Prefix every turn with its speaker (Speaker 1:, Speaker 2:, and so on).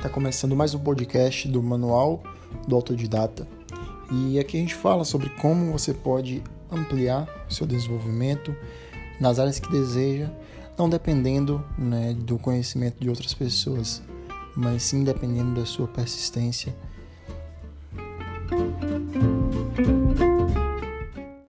Speaker 1: Está começando mais um podcast do Manual do Autodidata. E aqui a gente fala sobre como você pode ampliar seu desenvolvimento nas áreas que deseja, não dependendo né, do conhecimento de outras pessoas, mas sim dependendo da sua persistência.